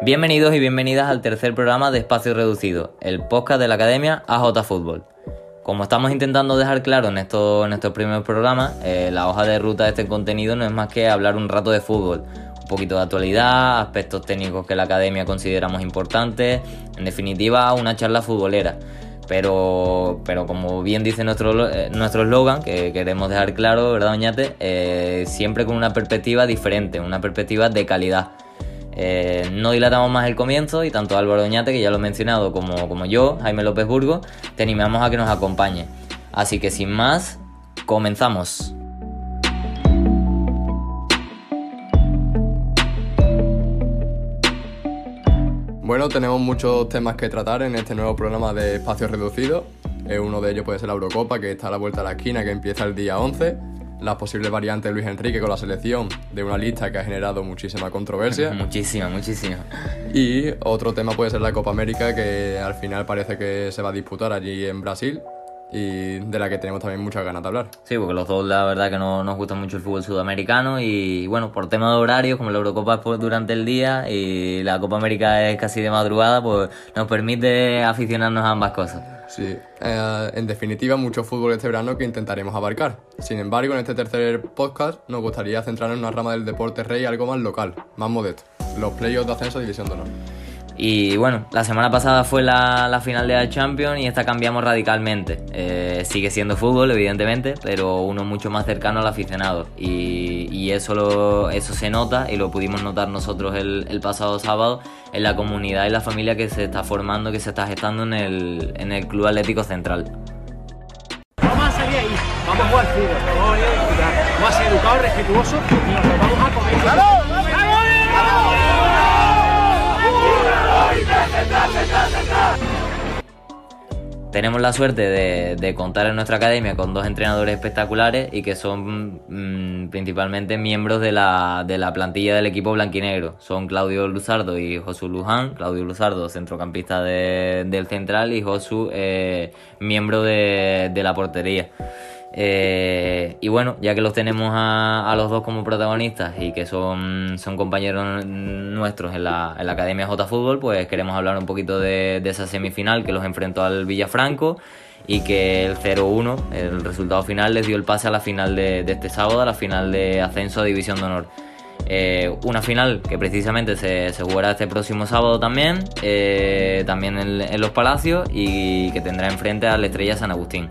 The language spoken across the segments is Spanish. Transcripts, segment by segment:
Bienvenidos y bienvenidas al tercer programa de Espacio Reducido, el podcast de la Academia AJ Fútbol. Como estamos intentando dejar claro en, esto, en estos primeros programas, eh, la hoja de ruta de este contenido no es más que hablar un rato de fútbol, un poquito de actualidad, aspectos técnicos que la Academia consideramos importantes, en definitiva una charla futbolera. Pero, pero como bien dice nuestro eh, nuestro eslogan, que queremos dejar claro, ¿verdad, Oñate? Eh, siempre con una perspectiva diferente, una perspectiva de calidad. Eh, no dilatamos más el comienzo y tanto Álvaro Oñate, que ya lo he mencionado, como, como yo, Jaime López Burgo, te animamos a que nos acompañe. Así que sin más, comenzamos. Bueno, tenemos muchos temas que tratar en este nuevo programa de Espacio Reducido. Eh, uno de ellos puede ser la Eurocopa, que está a la vuelta de la esquina, que empieza el día 11. Las posibles variantes de Luis Enrique con la selección, de una lista que ha generado muchísima controversia. muchísima, muchísima. Y otro tema puede ser la Copa América, que al final parece que se va a disputar allí en Brasil y de la que tenemos también muchas ganas de hablar. Sí, porque los dos la verdad que no nos gusta mucho el fútbol sudamericano y bueno, por tema de horarios, como la Eurocopa es durante el día y la Copa América es casi de madrugada, pues nos permite aficionarnos a ambas cosas. Sí, eh, en definitiva, mucho fútbol este verano que intentaremos abarcar. Sin embargo, en este tercer podcast nos gustaría centrarnos en una rama del deporte rey algo más local, más modesto, los playoffs de ascenso a División de Honor. Y bueno, la semana pasada fue la, final de la Champions y esta cambiamos radicalmente. Eh, sigue siendo fútbol, evidentemente, pero uno mucho más cercano al aficionado. Y, eso, eso se nota y lo pudimos notar nosotros el, pasado sábado en la comunidad y la familia que se está formando, que se está gestando en el, en el Club Atlético Central. Vamos a salir ahí, vamos a jugar fútbol, vamos a, ser educados, respetuosos y nos vamos a comer. Tenemos la suerte de, contar en nuestra academia con dos entrenadores espectaculares y que son mm, principalmente miembros de la, plantilla del equipo blanquinegro. Son Claudio Luzardo y Josu Luján. Claudio Luzardo, centrocampista del central, y Josu, eh, miembro de la portería. Eh, y bueno, ya que los tenemos a, los dos como protagonistas y que son, son compañeros nuestros en la, en la Academia J Fútbol, pues queremos hablar un poquito de, esa semifinal que los enfrentó al Villafranco y que el 0-1, el resultado final, les dio el pase a la final de, este sábado, a la final de ascenso a División de Honor. Eh, una final que precisamente se, jugará este próximo sábado también, eh, también en, en, Los Palacios y que tendrá enfrente al Estrella San Agustín.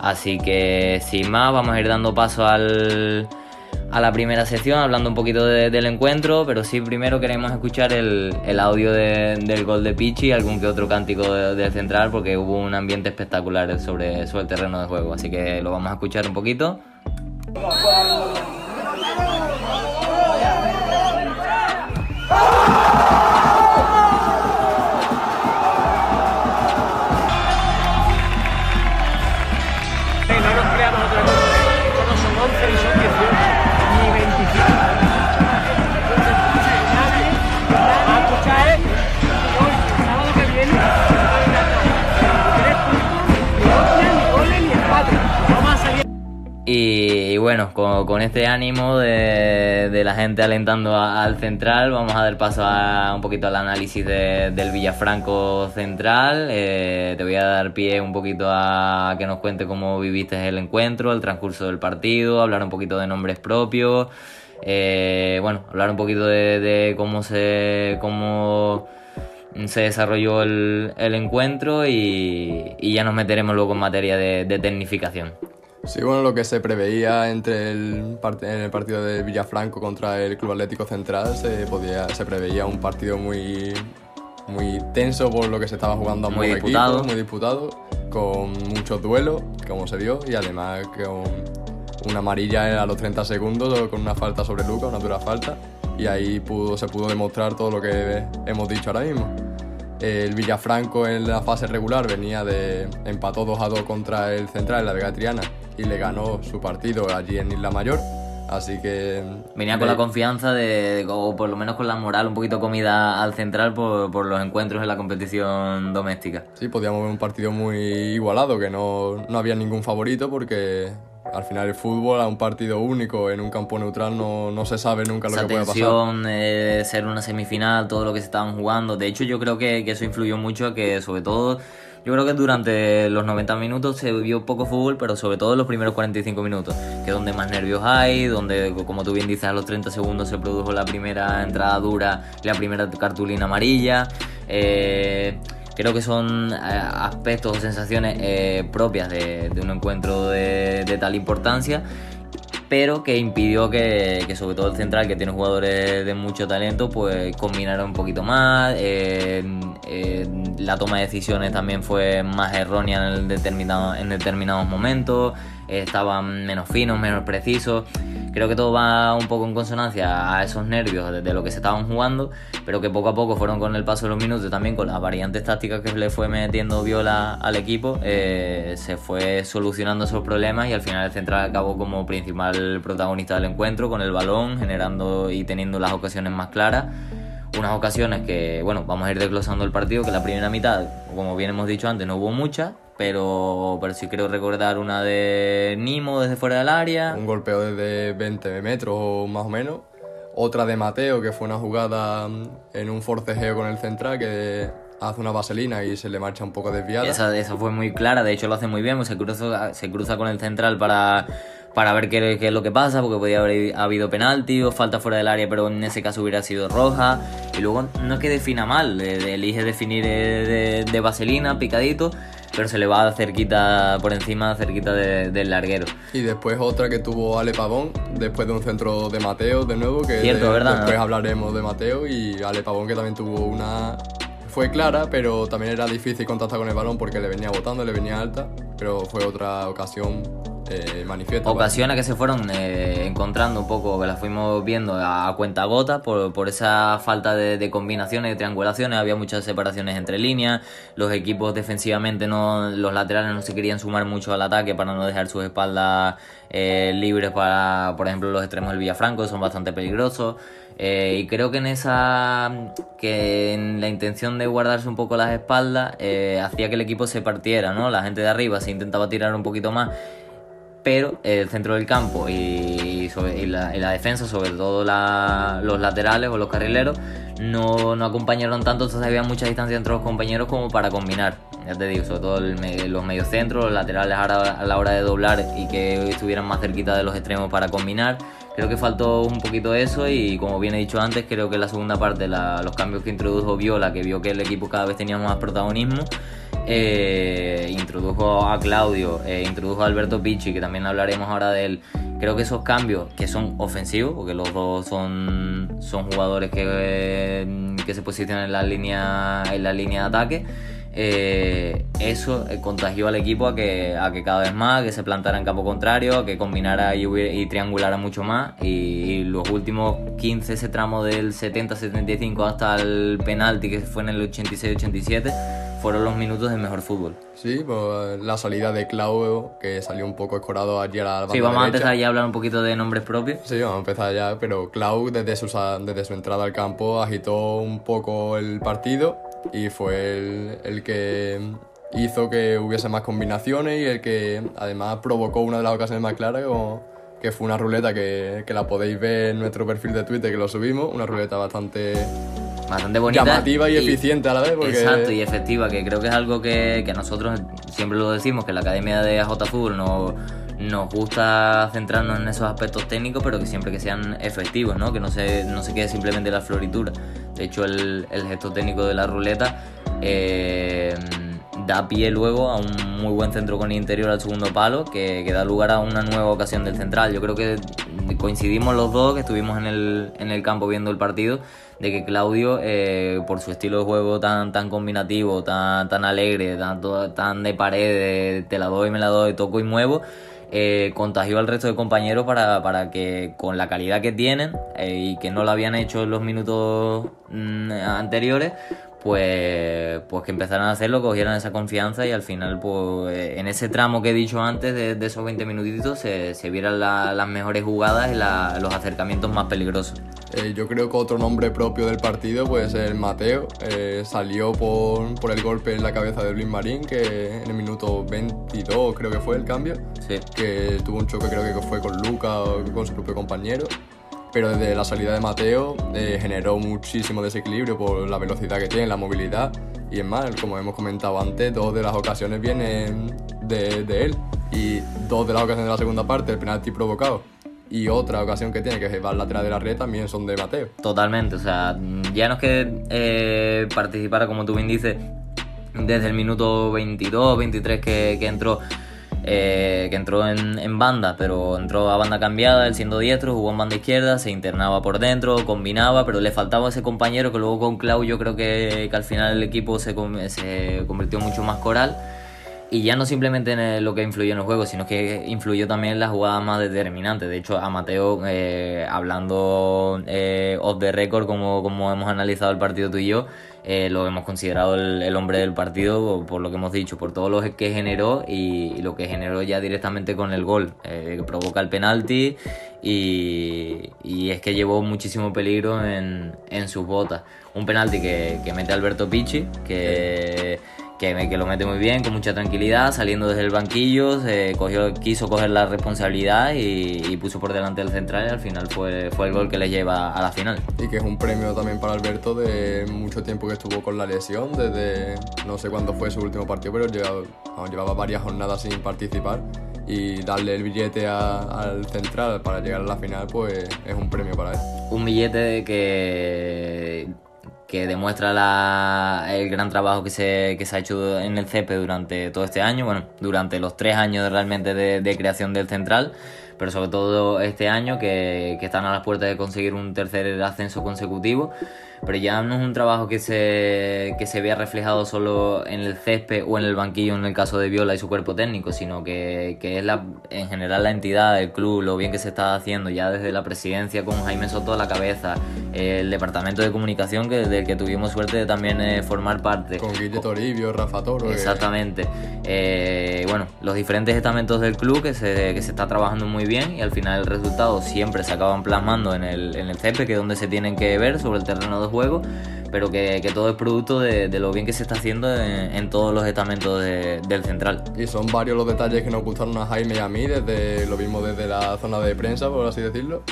Así que sin más, vamos a ir dando paso al, a la primera sección, hablando un poquito del encuentro, pero sí primero queremos escuchar el, audio del gol de Pichi y algún que otro cántico del central, porque hubo un ambiente espectacular sobre, sobre el terreno de juego. Así que lo vamos a escuchar un poquito. Bueno, con, este ánimo de, la gente alentando al central, vamos a dar paso a un poquito al análisis del Villafranco Central. Eh, te voy a dar pie un poquito a que nos cuente cómo viviste el encuentro, el transcurso del partido, hablar un poquito de nombres propios. Eh, bueno, hablar un poquito de, cómo se cómo se desarrolló el, encuentro y, ya nos meteremos luego en materia de tecnificación. Sí, bueno, lo que se preveía entre el, en el partido de Villafranco contra el Club Atlético Central se, podía, se preveía un partido muy, muy tenso por lo que se estaba jugando a muy disputado. muy disputado, con muchos duelos, como se dio, y además con una amarilla a los 30 segundos con una falta sobre Luca, una dura falta, y ahí pudo, se pudo demostrar todo lo que hemos dicho ahora mismo. El Villafranco en la fase regular venía de empató 2 a 2 contra el Central en la Vega Triana y le ganó su partido allí en Isla Mayor. Así que. Venía con la confianza de, o por lo menos con la moral un poquito comida al central por, por, los encuentros en la competición doméstica. Sí, podíamos ver un partido muy igualado, que no, no había ningún favorito porque al final el fútbol a un partido único en un campo neutral no, no se sabe nunca lo Esa que puede pasar. tensión, eh, ser una semifinal, todo lo que se estaban jugando. De hecho, yo creo que, que eso influyó mucho, que sobre todo, yo creo que durante los 90 minutos se vio poco fútbol, pero sobre todo en los primeros 45 minutos, que es donde más nervios hay, donde, como tú bien dices, a los 30 segundos se produjo la primera entrada dura, la primera cartulina amarilla. Eh, creo que son eh, aspectos o sensaciones eh, propias de, de un encuentro de, tal importancia pero que impidió que, sobre todo el central, que tiene jugadores de mucho talento, pues combinara un poquito más. Eh, la toma de decisiones también fue más errónea en, en determinados momentos, estaban menos finos, menos precisos. Creo que todo va un poco en consonancia a esos nervios de, lo que se estaban jugando, pero que poco a poco fueron con el paso de los minutos, también con las variantes tácticas que le fue metiendo Viola al equipo, eh, se fue solucionando esos problemas y al final el central acabó como principal protagonista del encuentro, con el balón, generando y teniendo las ocasiones más claras unas ocasiones que, bueno, vamos a ir desglosando el partido, que la primera mitad, como bien hemos dicho antes, no hubo muchas, pero, pero sí creo recordar una de Nimo desde fuera del área. Un golpeo desde 20 metros más o menos. Otra de Mateo, que fue una jugada en un forcejeo con el central que hace una vaselina y se le marcha un poco desviada. Esa, esa fue muy clara, de hecho lo hace muy bien, se cruza, se cruza con el central para para ver qué, qué, es lo que pasa, porque podía haber habido penalti o falta fuera del área, pero en ese caso hubiera sido roja. Y luego no es que defina mal, elige definir de, de, vaselina, picadito, pero se le va cerquita por encima, cerquita de, del larguero. Y después otra que tuvo Ale Pavón, después de un centro de Mateo de nuevo, que Cierto, ¿verdad? después hablaremos de Mateo y Ale Pavón que también tuvo una... Fue clara, pero también era difícil contactar con el balón porque le venía botando, le venía alta, pero fue otra ocasión eh. Ocasiones que se fueron eh, encontrando un poco, que las fuimos viendo a, a cuenta gota por, por esa falta de, combinaciones, de triangulaciones, había muchas separaciones entre líneas, los equipos defensivamente, no, los laterales no se querían sumar mucho al ataque para no dejar sus espaldas eh, libres para, por ejemplo, los extremos del Villafranco, son bastante peligrosos. Eh, y creo que en esa que en la intención de guardarse un poco las espaldas hacía que el equipo se partiera, ¿no? La gente de arriba se intentaba tirar un poquito más pero el centro del campo y, la, la, defensa, sobre todo la, los laterales o los carrileros, no, no, acompañaron tanto, entonces había mucha distancia entre los compañeros como para combinar. Ya te digo, sobre todo el, los mediocentros, los laterales a la hora de doblar y que estuvieran más cerquita de los extremos para combinar. Creo que faltó un poquito eso y como bien he dicho antes, creo que la segunda parte la, los cambios que introdujo Viola, que vio que el equipo cada vez tenía más protagonismo, eh, introdujo a Claudio, eh, introdujo a Alberto Picci, que también hablaremos ahora de él. Creo que esos cambios, que son ofensivos, porque los dos son, son jugadores que, eh, que se posicionan en la línea, en la línea de ataque, eh, eso contagió al equipo a que, a que cada vez más, que se plantara en campo contrario, a que combinara y, y triangulara mucho más. Y, y, los últimos 15, ese tramo del 70-75 hasta el penalti que fue en el 86-87, fueron los minutos de mejor fútbol. Sí, pues la salida de Claudio, que salió un poco escorado ayer a la Sí, vamos derecha. a empezar ya a hablar un poquito de nombres propios. Sí, vamos a empezar ya, pero Clau desde su, desde su entrada al campo agitó un poco el partido y fue el, el que hizo que hubiese más combinaciones y el que además provocó una de las ocasiones más claras como que fue una ruleta que, que la podéis ver en nuestro perfil de Twitter que lo subimos, una ruleta bastante bastante bonita. Llamativa y, y, eficiente a la vez. Porque... Exacto, y efectiva, que creo que es algo que, que, nosotros siempre lo decimos, que la Academia de AJ Fútbol no, nos gusta centrarnos en esos aspectos técnicos, pero que siempre que sean efectivos, ¿no? Que no se, no se quede simplemente la floritura. De hecho, el, el gesto técnico de la ruleta eh, da pie luego a un muy buen centro con el interior al segundo palo, que, que da lugar a una nueva ocasión del central. Yo creo que coincidimos los dos, que estuvimos en el, en el campo viendo el partido, de que Claudio, eh, por su estilo de juego tan, tan combinativo, tan, tan alegre, tan, tan de pared, te la doy, me la doy, toco y muevo, eh, contagió al resto de compañeros para, para, que con la calidad que tienen eh, y que no lo habían hecho en los minutos mm, anteriores, pues, pues que empezaran a hacerlo, cogieran esa confianza y al final, pues en ese tramo que he dicho antes, de, esos 20 minutitos, se, se vieran la, las mejores jugadas y la, los acercamientos más peligrosos. Eh, yo creo que otro nombre propio del partido puede ser Mateo. Eh, salió por, por, el golpe en la cabeza de Luis Marín, que en el minuto 22 creo que fue el cambio. Sí. Que tuvo un choque, creo que fue con Luca o con su propio compañero. Pero desde la salida de Mateo eh, generó muchísimo desequilibrio por la velocidad que tiene, la movilidad. Y es más, como hemos comentado antes, dos de las ocasiones vienen de, de él. Y dos de las ocasiones de la segunda parte, el penalti provocado y otra ocasión que tiene, que es el lateral de la red, también son de Mateo. Totalmente, o sea, ya no es que eh, participara, como tú bien dices, desde el minuto 22, 23 que, que entró. Eh, que entró en, en, banda, pero entró a banda cambiada, él siendo diestro, jugó en banda izquierda, se internaba por dentro, combinaba, pero le faltaba ese compañero que luego con Clau yo creo que, que al final el equipo se, se convirtió mucho más coral y ya no simplemente en lo que influyó en el juego, sino que influyó también en la jugada más determinante. De hecho, a Mateo, eh, hablando eh, off the record, como, como hemos analizado el partido tú y yo, eh, lo hemos considerado el, hombre del partido por lo que hemos dicho, por todo lo que generó y, lo que generó ya directamente con el gol, eh, que provoca el penalti y, y, es que llevó muchísimo peligro en, en sus botas. Un penalti que, que mete Alberto Pichi, que... que, que, lo mete muy bien, con mucha tranquilidad, saliendo desde el banquillo, se cogió, quiso coger la responsabilidad y, y, puso por delante del central y al final fue, fue el gol que le lleva a la final. Y que es un premio también para Alberto de mucho tiempo que estuvo con la lesión, desde no sé cuándo fue su último partido, pero llevaba, llevaba varias jornadas sin participar y darle el billete a, al central para llegar a la final, pues es un premio para él. Un billete que que demuestra la, el gran trabajo que se, que se ha hecho en el CEPE durante todo este año, bueno, durante los tres años realmente de, de creación del central, pero sobre todo este año que, que, están a las puertas de conseguir un tercer ascenso consecutivo. Pero ya no es un trabajo que se, que se vea reflejado solo en el césped o en el banquillo en el caso de Viola y su cuerpo técnico, sino que, que es la, en general la entidad, el club, lo bien que se está haciendo ya desde la presidencia con Jaime Soto a la cabeza, el departamento de comunicación que, del que tuvimos suerte de también eh, formar parte. Con Guille Toribio, Rafa Toro. Exactamente. Eh, bueno, los diferentes estamentos del club que se, que se está trabajando muy bien y al final el resultado siempre se acaban plasmando en el, en el césped, que es donde se tienen que ver sobre el terreno de juego, pero que, que todo es producto de, lo bien que se está haciendo en, todos los estamentos de, del central. Y son varios los detalles que nos gustaron a Jaime y a mí, desde lo mismo desde la zona de prensa, por así decirlo.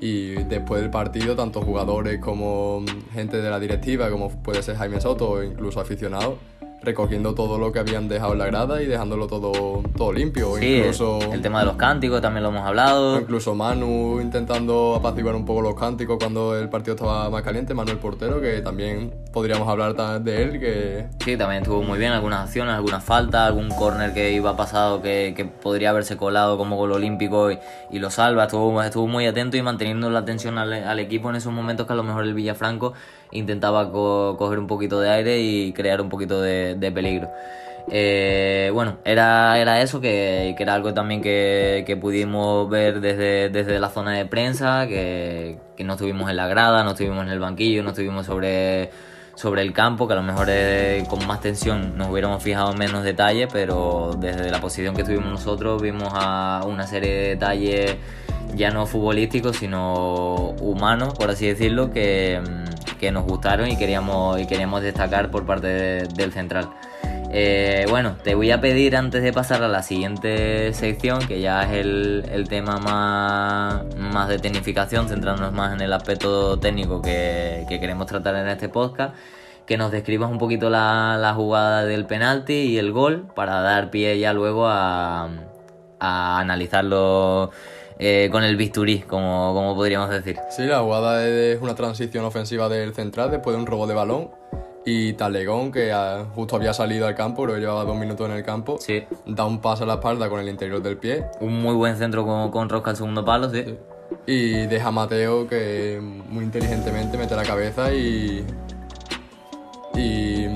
Y después del partido, tanto jugadores como gente de la directiva, como puede ser Jaime Soto o incluso aficionados, recogiendo todo lo que habían dejado en la grada y dejándolo todo, todo limpio. Sí, incluso, el tema de los cánticos también lo hemos hablado. Incluso Manu intentando apaciguar un poco los cánticos cuando el partido estaba más caliente, Manuel Portero, que también podríamos hablar de él. que Sí, también estuvo muy bien, algunas acciones, algunas faltas, algún córner que iba pasado que, que, podría haberse colado como gol olímpico y, y, lo salva. Estuvo, estuvo muy atento y manteniendo la atención al, al equipo en esos momentos que a lo mejor el Villafranco intentaba co coger un poquito de aire y crear un poquito de, de peligro. Eh, bueno, era, era eso, que, que, era algo también que, que pudimos ver desde, desde, la zona de prensa, que, que, no estuvimos en la grada, no estuvimos en el banquillo, no estuvimos sobre, sobre el campo, que a lo mejor con más tensión nos hubiéramos fijado en menos detalles, pero desde la posición que estuvimos nosotros vimos a una serie de detalles ya no futbolísticos, sino humanos, por así decirlo, que, que nos gustaron y queríamos, y queríamos destacar por parte de, del central. Eh, bueno, te voy a pedir antes de pasar a la siguiente sección, que ya es el, tema más, más, de tecnificación, centrándonos más en el aspecto técnico que, que, queremos tratar en este podcast, que nos describas un poquito la, jugada del penalti y el gol para dar pie ya luego a, analizarlo. Eh, con el bisturí, como podríamos decir. Sí, la jugada es una transición ofensiva del central después de un robo de balón y Talegón, que justo había salido al campo, pero llevaba dos minutos en el campo, sí. da un paso a la espalda con el interior del pie. Un muy buen centro con, con Rosca al segundo palo, sí. Y deja a Mateo que muy inteligentemente mete la cabeza y. Y,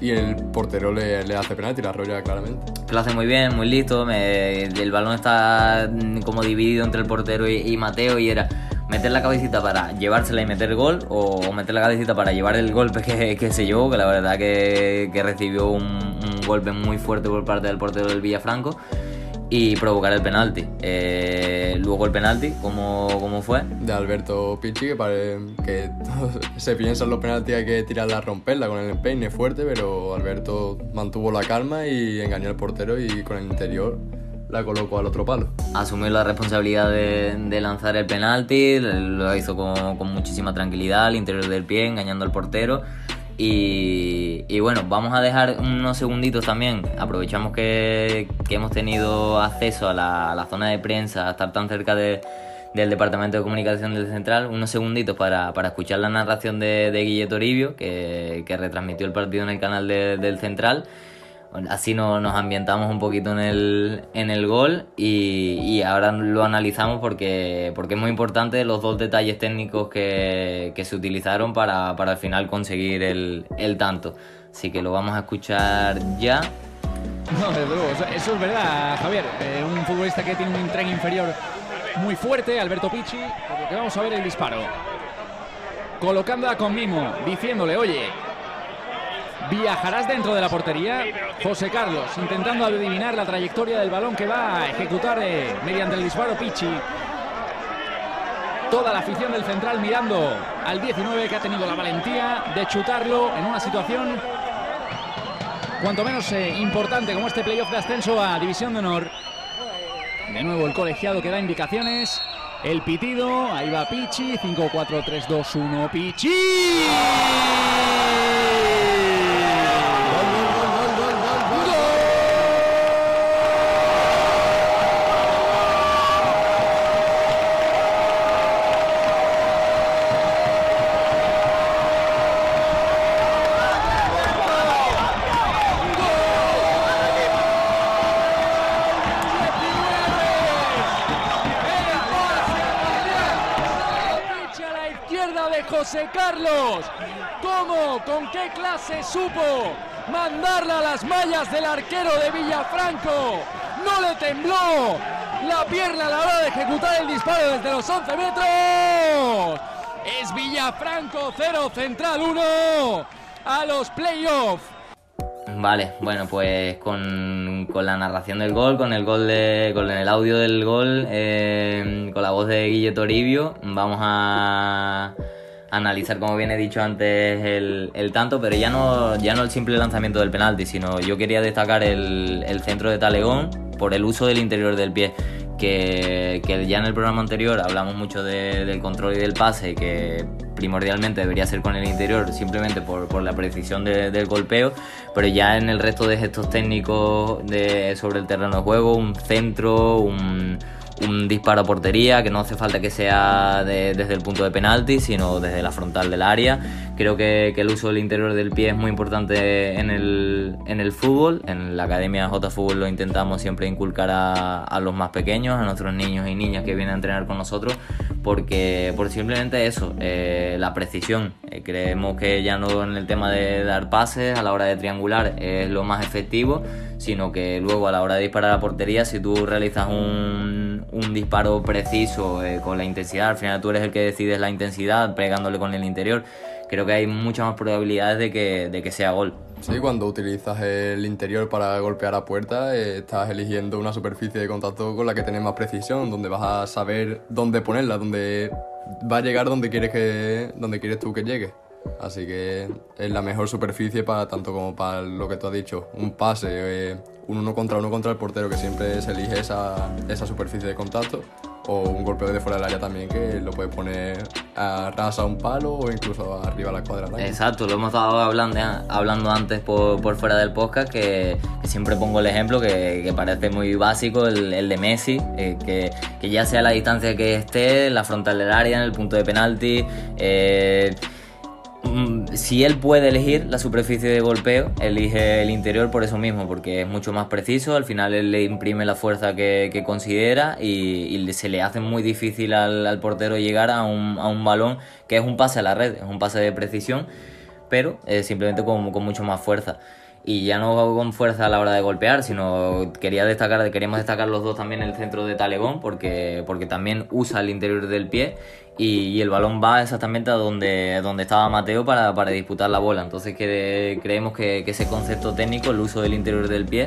y el portero le, le hace penalti, la arrolla claramente. Lo hace muy bien, muy listo. Me, el balón está como dividido entre el portero y, y Mateo y era meter la cabecita para llevársela y meter gol o meter la cabecita para llevar el golpe que, que se llevó, que la verdad que, que recibió un, golpe muy fuerte por parte del portero del Villafranco. y provocar el penalti. Eh, luego el penalti, ¿cómo, ¿cómo, fue? De Alberto Pichi, que, se piensa en los penaltis hay que tirarla a romperla con el empeine fuerte, pero Alberto mantuvo la calma y engañó al portero y con el interior la colocó al otro palo. Asumió la responsabilidad de, lanzar el penalti, lo hizo con, muchísima tranquilidad al interior del pie, engañando al portero. Y, bueno, vamos a dejar unos segunditos también. Aprovechamos que, que hemos tenido acceso a la, zona de prensa, estar tan cerca de, del Departamento de Comunicación del Central, unos segunditos para, para escuchar la narración de, de Guille Toribio, que, retransmitió el partido en el canal de, del Central así no, nos ambientamos un poquito en el, en el gol y, y, ahora lo analizamos porque, porque es muy importante los dos detalles técnicos que, que se utilizaron para, para, al final conseguir el, el, tanto. Así que lo vamos a escuchar ya. No, desde luego, eso es verdad, Javier. Eh, un futbolista que tiene un tren inferior muy fuerte, Alberto Pichi, vamos a ver el disparo. Colocándola con mimo, diciéndole, oye, Viajarás dentro de la portería. José Carlos intentando adivinar la trayectoria del balón que va a ejecutar eh, mediante el disparo Pichi. Toda la afición del central mirando al 19 que ha tenido la valentía de chutarlo en una situación cuanto menos eh, importante como este playoff de ascenso a División de Honor. De nuevo el colegiado que da indicaciones. El pitido, ahí va Pichi, 5-4-3-2-1, Pichi. Clase supo mandarla a las mallas del arquero de Villafranco? No le tembló la pierna a la hora de ejecutar el disparo desde los 11 metros. Es Villafranco 0, Central 1 a los playoffs. Vale, bueno, pues con, con, la narración del gol, con el gol de, con el audio del gol, eh, con la voz de Guille Toribio, vamos a analizar, como bien he dicho antes, el, tanto, pero ya no, ya no el simple lanzamiento del penalti, sino yo quería destacar el, el centro de Talegón por el uso del interior del pie. Que, que ya en el programa anterior hablamos mucho de, del control y del pase, que primordialmente debería ser con el interior, simplemente por, por la precisión de, del golpeo, pero ya en el resto de gestos técnicos de, sobre el terreno de juego, un centro, un un disparo a portería, que no hace falta que sea de, desde el punto de penalti, sino desde la frontal del área. Creo que, que, el uso del interior del pie es muy importante en el, en el fútbol. En la Academia J Fútbol lo intentamos siempre inculcar a, a, los más pequeños, a nuestros niños y niñas que vienen a entrenar con nosotros, porque por simplemente eso, eh, la precisión. Eh, creemos que ya no en el tema de dar pases a la hora de triangular es lo más efectivo, sino que luego a la hora de disparar a portería, si tú realizas un, un disparo preciso eh, con la intensidad, al final tú eres el que decides la intensidad, pegándole con el interior, creo que hay muchas más probabilidades de que, de que sea gol. Sí, cuando utilizas el interior para golpear a puerta, eh, estás eligiendo una superficie de contacto con la que tienes más precisión, donde vas a saber dónde ponerla, donde va a llegar donde quieres, que, donde quieres tú que llegue. Así que es la mejor superficie para tanto como para lo que tú has dicho, un pase, eh, un uno contra uno contra el portero, que siempre se elige esa, esa superficie de contacto, o un golpeo de fuera del área también, que lo puedes poner a ras a un palo o incluso arriba a la cuadra. Exacto, lo hemos estado hablando, hablando antes por, por fuera del podcast, que, siempre pongo el ejemplo que, que parece muy básico, el, el de Messi, eh, que, que, ya sea la distancia que esté, la frontal del área, en el punto de penalti. Eh, si él puede elegir la superficie de golpeo, elige el interior por eso mismo, porque es mucho más preciso, al final él le imprime la fuerza que, considera y, se le hace muy difícil al, portero llegar a un, un, balón que es un pase a la red, es un pase de precisión, pero simplemente con, con mucho más fuerza. Y ya no con fuerza a la hora de golpear, sino quería destacar, queríamos destacar los dos también el centro de Talegón, porque, porque también usa el interior del pie y, y el balón va exactamente a donde, donde estaba Mateo para, para disputar la bola. Entonces que, creemos que, que, ese concepto técnico, el uso del interior del pie,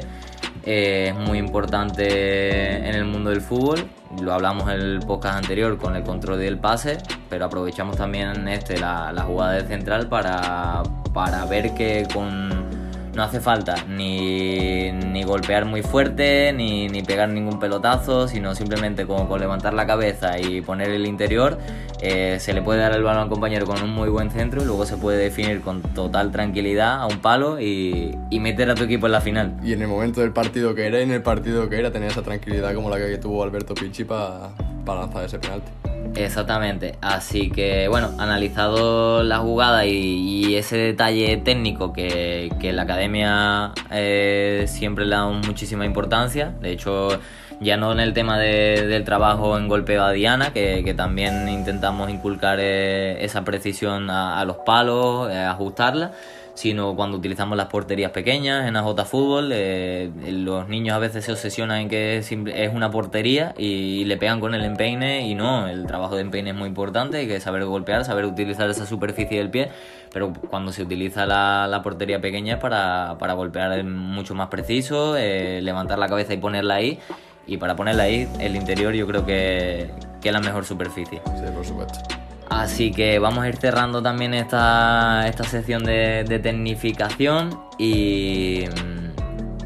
eh, es muy importante en el mundo del fútbol. Lo hablamos en el podcast anterior con el control del pase, pero aprovechamos también este, la, la jugada de central para, para ver que con no hace falta ni, ni golpear muy fuerte, ni, ni, pegar ningún pelotazo, sino simplemente con, con, levantar la cabeza y poner el interior, eh, se le puede dar el balón al compañero con un muy buen centro y luego se puede definir con total tranquilidad a un palo y, y meter a tu equipo en la final. Y en el momento del partido que era y en el partido que era, tenía esa tranquilidad como la que tuvo Alberto Pichi para pa lanzar ese penalti. Exactamente, así que bueno, analizado la jugada y, ese detalle técnico que, la academia eh, siempre le da muchísima importancia, de hecho ya no en el tema de, del trabajo en golpeo a Diana, que, también intentamos inculcar eh, esa precisión a, a los palos, eh, ajustarla, sino cuando utilizamos las porterías pequeñas en AJ Fútbol. Eh, los niños a veces se obsesionan en que es, una portería y, le pegan con el empeine y no, el trabajo de empeine es muy importante, hay que saber golpear, saber utilizar esa superficie del pie, pero cuando se utiliza la, la portería pequeña es para, para golpear mucho más preciso, eh, levantar la cabeza y ponerla ahí. Y para ponerla ahí, el interior yo creo que, que es la mejor superficie. Sí, por supuesto. Así que vamos a ir cerrando también esta, esta sección de, de tecnificación y,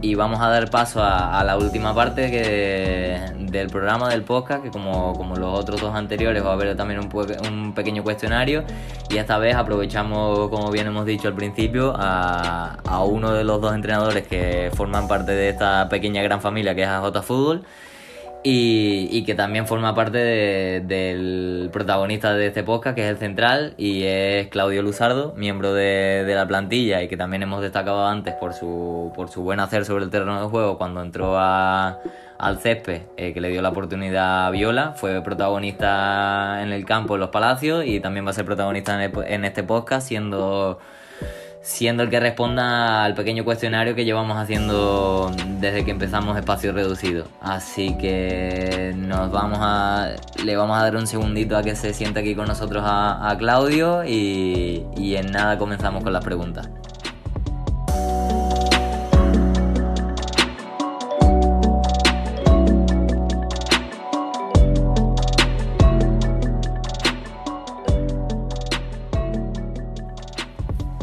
y, vamos a dar paso a, la última parte que, del programa del podcast, que como, como, los otros dos anteriores va a haber también un, un, pequeño cuestionario y esta vez aprovechamos, como bien hemos dicho al principio, a, a uno de los dos entrenadores que forman parte de esta pequeña gran familia que es AJ Fútbol. Y, y, que también forma parte de, del protagonista de este podcast, que es el central, y es Claudio Luzardo, miembro de, la plantilla y que también hemos destacado antes por su, por su buen hacer sobre el terreno de juego cuando entró a, al césped, eh, que le dio la oportunidad a Viola, fue protagonista en el campo en los Palacios y también va a ser protagonista en, el, en este podcast, siendo siendo el que responda al pequeño cuestionario que llevamos haciendo desde que empezamos espacio reducido. Así que nos vamos a le vamos a dar un segundito a que se siente aquí con nosotros a, a Claudio y, y en nada comenzamos con las preguntas.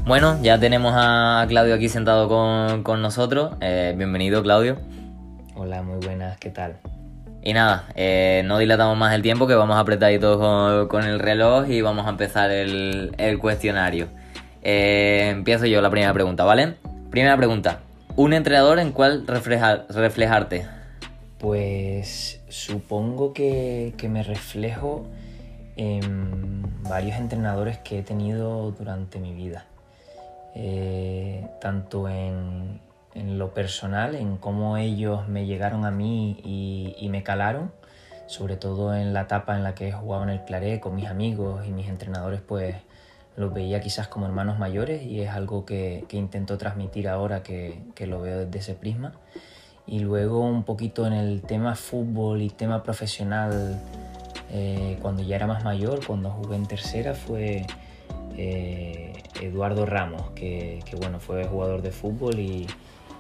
Bueno, ya tenemos a Claudio aquí sentado con, con nosotros. Eh, bienvenido, Claudio. Hola, muy buenas, ¿qué tal? Y nada, eh, no dilatamos más el tiempo, que vamos apretaditos con, con el reloj y vamos a empezar el, el cuestionario. Eh, empiezo yo la primera pregunta, ¿vale? Primera pregunta, ¿un entrenador en cuál refleja, reflejarte? Pues supongo que, que me reflejo en varios entrenadores que he tenido durante mi vida. Eh, tanto en, en, lo personal, en cómo ellos me llegaron a mí y, me calaron, sobre todo en la etapa en la que he jugado en el Claré con mis amigos y mis entrenadores, pues los veía quizás como hermanos mayores y es algo que, que intento transmitir ahora que, que, lo veo desde ese prisma. Y luego un poquito en el tema fútbol y tema profesional, eh, cuando ya era más mayor, cuando jugué en tercera, fue... Eh, Eduardo Ramos, que, que, bueno, fue jugador de fútbol y,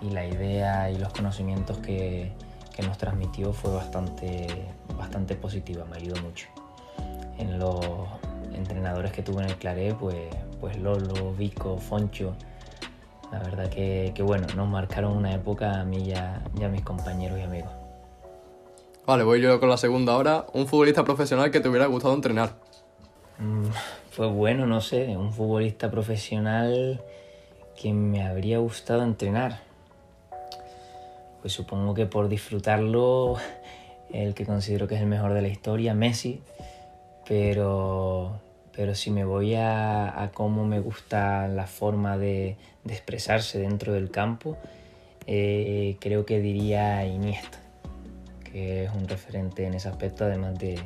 y, la idea y los conocimientos que, que, nos transmitió fue bastante, bastante positiva, me ayudó mucho. En los entrenadores que tuve en el Claré, pues, pues Lolo, Vico, Foncho, la verdad que, que, bueno, nos marcaron una época a mí y a, y a mis compañeros y amigos. Vale, voy yo con la segunda ahora. Un futbolista profesional que te hubiera gustado entrenar. Mm, fue bueno, no sé, un futbolista profesional que me habría gustado entrenar. Pues supongo que por disfrutarlo, el que considero que es el mejor de la historia, Messi, pero, pero si me voy a, cómo me gusta la forma de, de expresarse dentro del campo, eh, creo que diría Iniesta, que es un referente en ese aspecto, además de,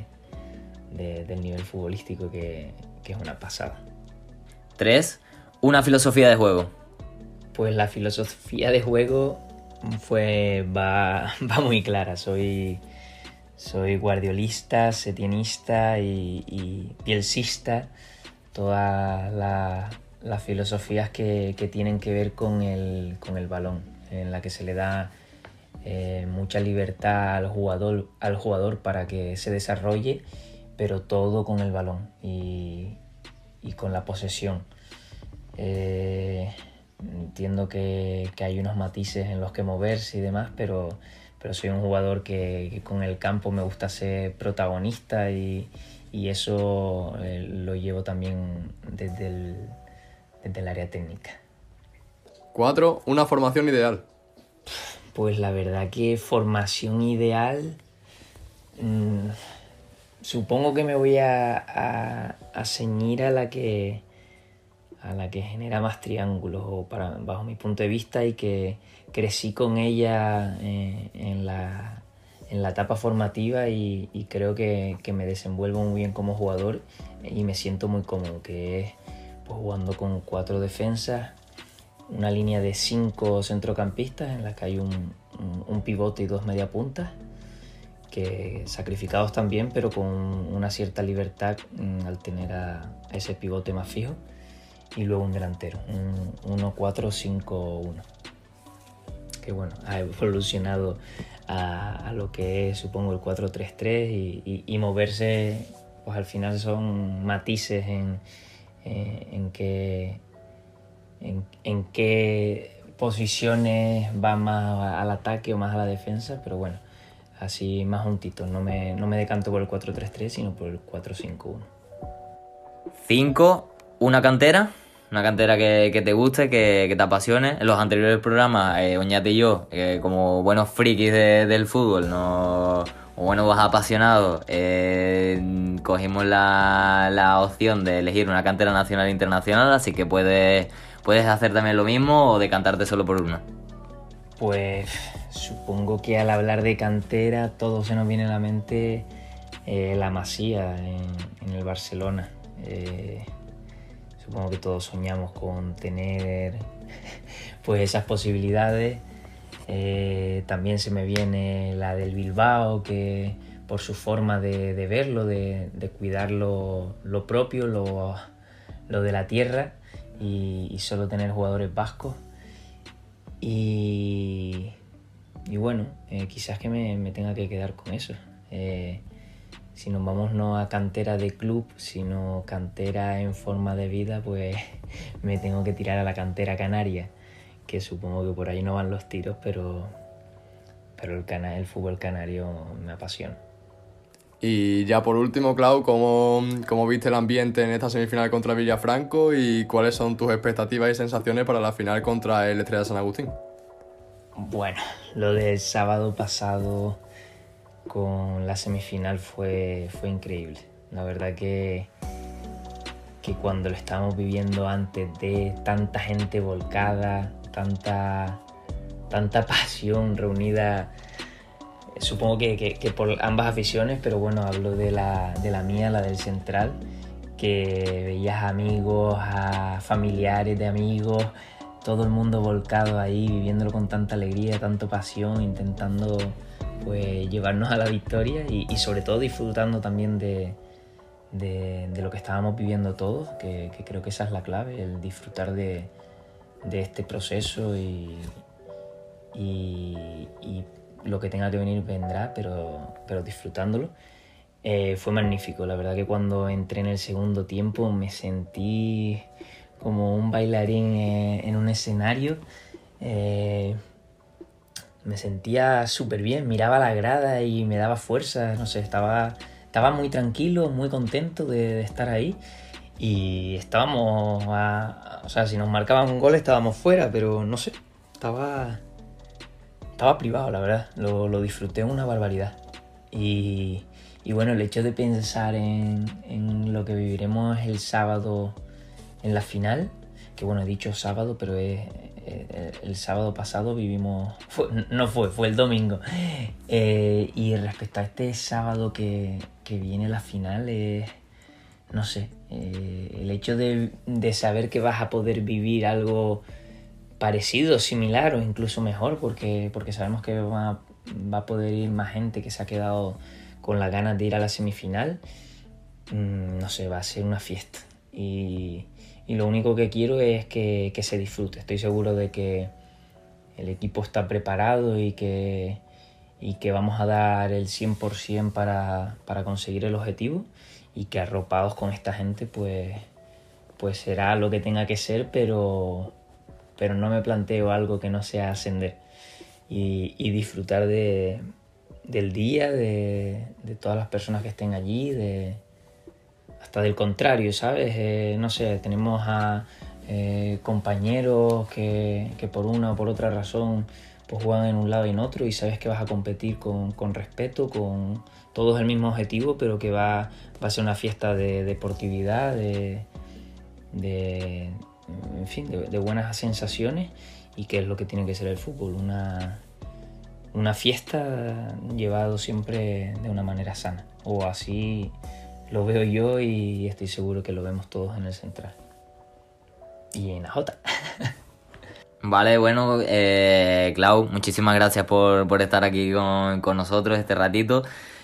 de, del nivel futbolístico que, que, es una pasada. Tres, una filosofía de juego. Pues la filosofía de juego fue, va, va muy clara. Soy, soy guardiolista, setienista y, y bielsista. Todas las la filosofías que, que, tienen que ver con el, con el balón, en la que se le da eh, mucha libertad al jugador, al jugador para que se desarrolle, pero todo con el balón y, con la posesión. Eh, entiendo que, hay unos matices en los que moverse y demás, pero, pero soy un jugador que, con el campo me gusta ser protagonista y, eso eh, lo llevo también desde el, desde el área técnica. Cuatro, una formación ideal. Pues la verdad que formación ideal... Mm, supongo que me voy a, a, ceñir a la que a la que genera más triángulos para, bajo mi punto de vista y que crecí con ella eh, en, la, en, la, etapa formativa y, creo que, que, me desenvuelvo muy bien como jugador y me siento muy cómodo, que es pues, jugando con cuatro defensas, una línea de cinco centrocampistas en la que hay un, un, pivote y dos media puntas, que sacrificados también, pero con una cierta libertad mm, al tener a ese pivote más fijo, y luego un delantero, un 1-4-5-1, que bueno, ha evolucionado a, lo que es supongo el 4-3-3 y, moverse, pues al final son matices en, eh, en, que en, qué posiciones va más al ataque o más a la defensa, pero bueno, así más juntito. No me, no me decanto por el 4-3-3, sino por el 4-5-1. 5, una cantera. Una cantera que, te guste, que, te apasione. En los anteriores programas, eh, Oñate y yo, eh, como buenos frikis del fútbol, no, o buenos apasionados, eh, cogimos la, la opción de elegir una cantera nacional e internacional, así que puedes ¿Puedes hacer también lo mismo o decantarte solo por una? Pues supongo que al hablar de cantera todo se nos viene a la mente eh, la Masía en, el Barcelona. Eh, supongo que todos soñamos con tener pues esas posibilidades. Eh, también se me viene la del Bilbao, que por su forma de, verlo, de, cuidar lo, propio, lo, lo de la tierra y, solo tener jugadores vascos. Y, y bueno, eh, quizás que me, tenga que quedar con eso. Eh, si nos vamos no a cantera de club, sino cantera en forma de vida, pues me tengo que tirar a la cantera canaria, que supongo que por ahí no van los tiros, pero, pero el, el fútbol canario me apasiona. Y ya por último, Clau, ¿cómo, ¿cómo, viste el ambiente en esta semifinal contra Villafranco y cuáles son tus expectativas y sensaciones para la final contra el Estrella San Agustín? Bueno, lo del sábado pasado con la semifinal fue, fue increíble. La verdad que, que cuando lo estábamos viviendo antes de tanta gente volcada, tanta, tanta pasión reunida supongo que, por ambas aficiones, pero bueno, hablo de la, mía, la del central, que veías amigos, a familiares de amigos, todo el mundo volcado ahí, viviéndolo con tanta alegría, tanta pasión, intentando pues llevarnos a la victoria y, sobre todo disfrutando también de, lo que estábamos viviendo todos, que, creo que esa es la clave, el disfrutar de, este proceso y, y lo que tenga que venir vendrá, pero, pero disfrutándolo. Eh, fue magnífico, la verdad que cuando entré en el segundo tiempo me sentí como un bailarín eh, en un escenario. Eh, me sentía súper bien, miraba la grada y me daba fuerza, no sé, estaba, estaba muy tranquilo, muy contento de, estar ahí. Y estábamos, o sea, si nos marcaban un gol estábamos fuera, pero no sé, estaba, estaba privado, la verdad. Lo, lo disfruté una barbaridad. Y, y, bueno, el hecho de pensar en, en, lo que viviremos el sábado en la final, que bueno, he dicho sábado, pero es, el sábado pasado vivimos, no fue, fue el domingo. Eh, y respecto a este sábado que, que viene la final, es, no sé, eh, el hecho de, de saber que vas a poder vivir algo parecido, similar o incluso mejor, porque, porque sabemos que va, a poder ir más gente que se ha quedado con las ganas de ir a la semifinal. Mm, no sé, va a ser una fiesta. Y, lo único que quiero es que, se disfrute. Estoy seguro de que, el equipo está preparado y que, y que vamos a dar el 100% para, para conseguir el objetivo y que arropados con esta gente pues, pues será lo que tenga que ser, pero, pero no me planteo algo que no sea ascender y, y disfrutar de, del día, de, de, todas las personas que estén allí, de, hasta del contrario, ¿sabes? Eh, no sé, tenemos a eh, compañeros que, que, por una o por otra razón pues juegan en un lado y en otro y sabes que vas a competir con, con respeto, con todos el mismo objetivo, pero que va, a ser una fiesta de deportividad, de, de en fin, de, buenas sensaciones y que es lo que tiene que ser el fútbol, una, una fiesta llevado siempre de una manera sana, o así lo veo yo y estoy seguro que lo vemos todos en el central. Y en AJ. Vale, bueno, eh, Clau, muchísimas gracias por, por estar aquí con, con, nosotros este ratito.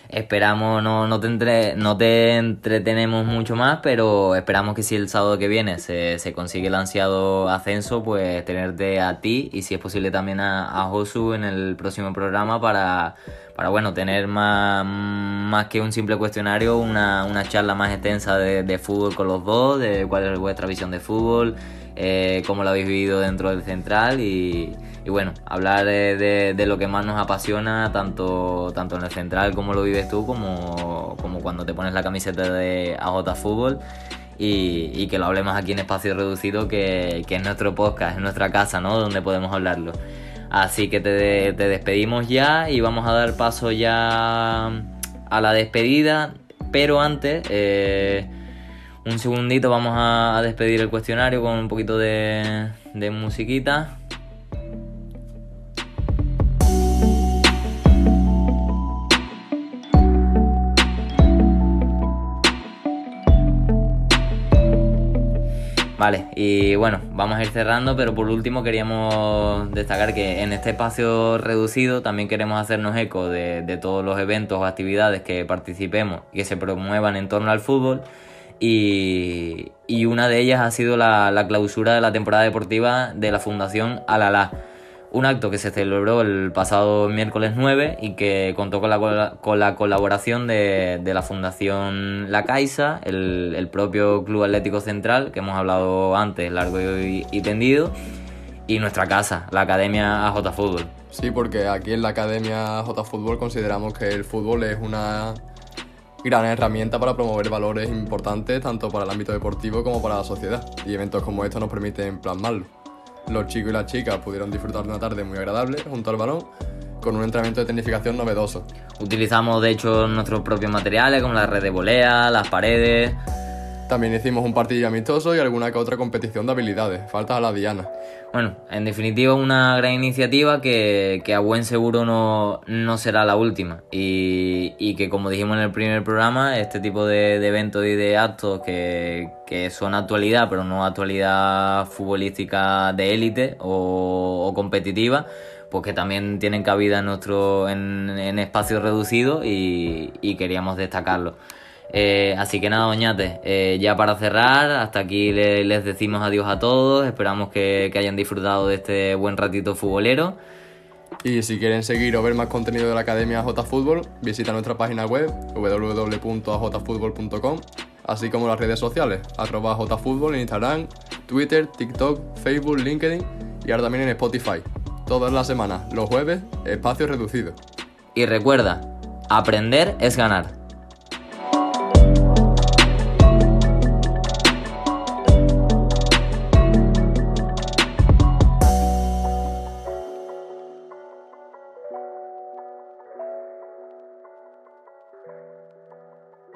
Esperamos, no, no, te entre, no te entretenemos mucho más, pero esperamos que si el sábado que viene se, se consigue el ansiado ascenso, pues tenerte a ti y si es posible también a, Josu en el próximo programa para, para bueno, tener más, más que un simple cuestionario, una, una charla más extensa de fútbol con los dos, de cuál es vuestra visión de fútbol eh, cómo lo habéis vivido dentro del central y, bueno, hablar de, de, lo que más nos apasiona, tanto, tanto en el central como lo vives tú, como, como cuando te pones la camiseta de AJ Fútbol. Y, que lo hablemos aquí en espacio reducido, que, que, es nuestro podcast, es nuestra casa, ¿no? Donde podemos hablarlo. Así que te, te despedimos ya y vamos a dar paso ya a la despedida, pero antes... Eh, un segundito vamos a despedir el cuestionario con un poquito de, musiquita. Vale, y bueno, vamos a ir cerrando, pero por último queríamos destacar que en este espacio reducido también queremos hacernos eco de, de todos los eventos o actividades que participemos y que se promuevan en torno al fútbol y, y, una de ellas ha sido la, la, clausura de la temporada deportiva de la Fundación Alalá. Un acto que se celebró el pasado miércoles 9 y que contó con la, con la colaboración de, de, la Fundación La Caixa, el, el, propio Club Atlético Central, que hemos hablado antes, largo y, tendido, y nuestra casa, la Academia AJ Fútbol. Sí, porque aquí en la Academia AJ Fútbol consideramos que el fútbol es una gran herramienta para promover valores importantes tanto para el ámbito deportivo como para la sociedad, y eventos como estos nos permiten plasmarlo. Los chicos y las chicas pudieron disfrutar de una tarde muy agradable junto al balón, con un entrenamiento de tecnificación novedoso. Utilizamos de hecho nuestros propios materiales como la red de volea, las paredes. También hicimos un partido amistoso y alguna que otra competición de habilidades, falta a la Diana. Bueno, en definitiva una gran iniciativa que, que a buen seguro no, no, será la última y, y, que como dijimos en el primer programa, este tipo de, eventos y de actos que, que, son actualidad, pero no actualidad futbolística de élite o, competitiva, pues que también tienen cabida en nuestro en, en espacios reducidos y queríamos destacarlo. Eh, así que nada, doñate, eh, ya para cerrar, hasta aquí le, les decimos adiós a todos, esperamos que, que, hayan disfrutado de este buen ratito futbolero. Y si quieren seguir o ver más contenido de la Academia J Fútbol, visita nuestra página web www.ajfutbol.com, así como las redes sociales, arroba jfutbol en Instagram, Twitter, TikTok, Facebook, LinkedIn y ahora también en Spotify. Todas las semanas, los jueves, espacio reducido. Y recuerda, aprender es ganar.